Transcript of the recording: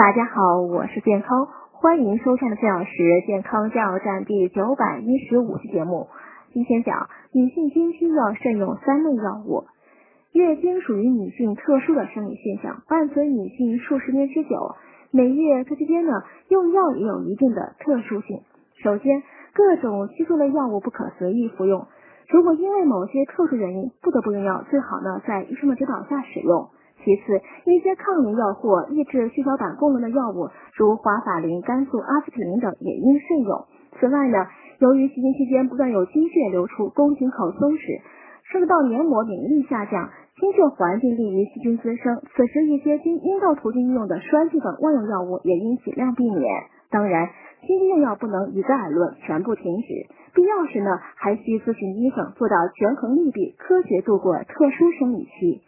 大家好，我是健康，欢迎收看的四小时健康加油站第九百一十五期节目。今天讲女性经期要慎用三类药物。月经属于女性特殊的生理现象，伴随女性数十年之久。每月这期间呢，用药也有一定的特殊性。首先，各种激素类药物不可随意服用。如果因为某些特殊原因不得不用药，最好呢在医生的指导下使用。其次，一些抗凝药或抑制血小板功能的药物，如华法林、肝素、阿司匹林等也应慎用。此外呢，由于期经期间不断有积血流出，宫颈口松弛，受到黏膜免疫力下降，经血环境利于细菌滋生，此时一些经阴道途径应用的栓剂等外用药物也应尽量避免。当然。经用药不能一概而论，全部停止。必要时呢，还需咨询医生，做到权衡利弊，科学度过特殊生理期。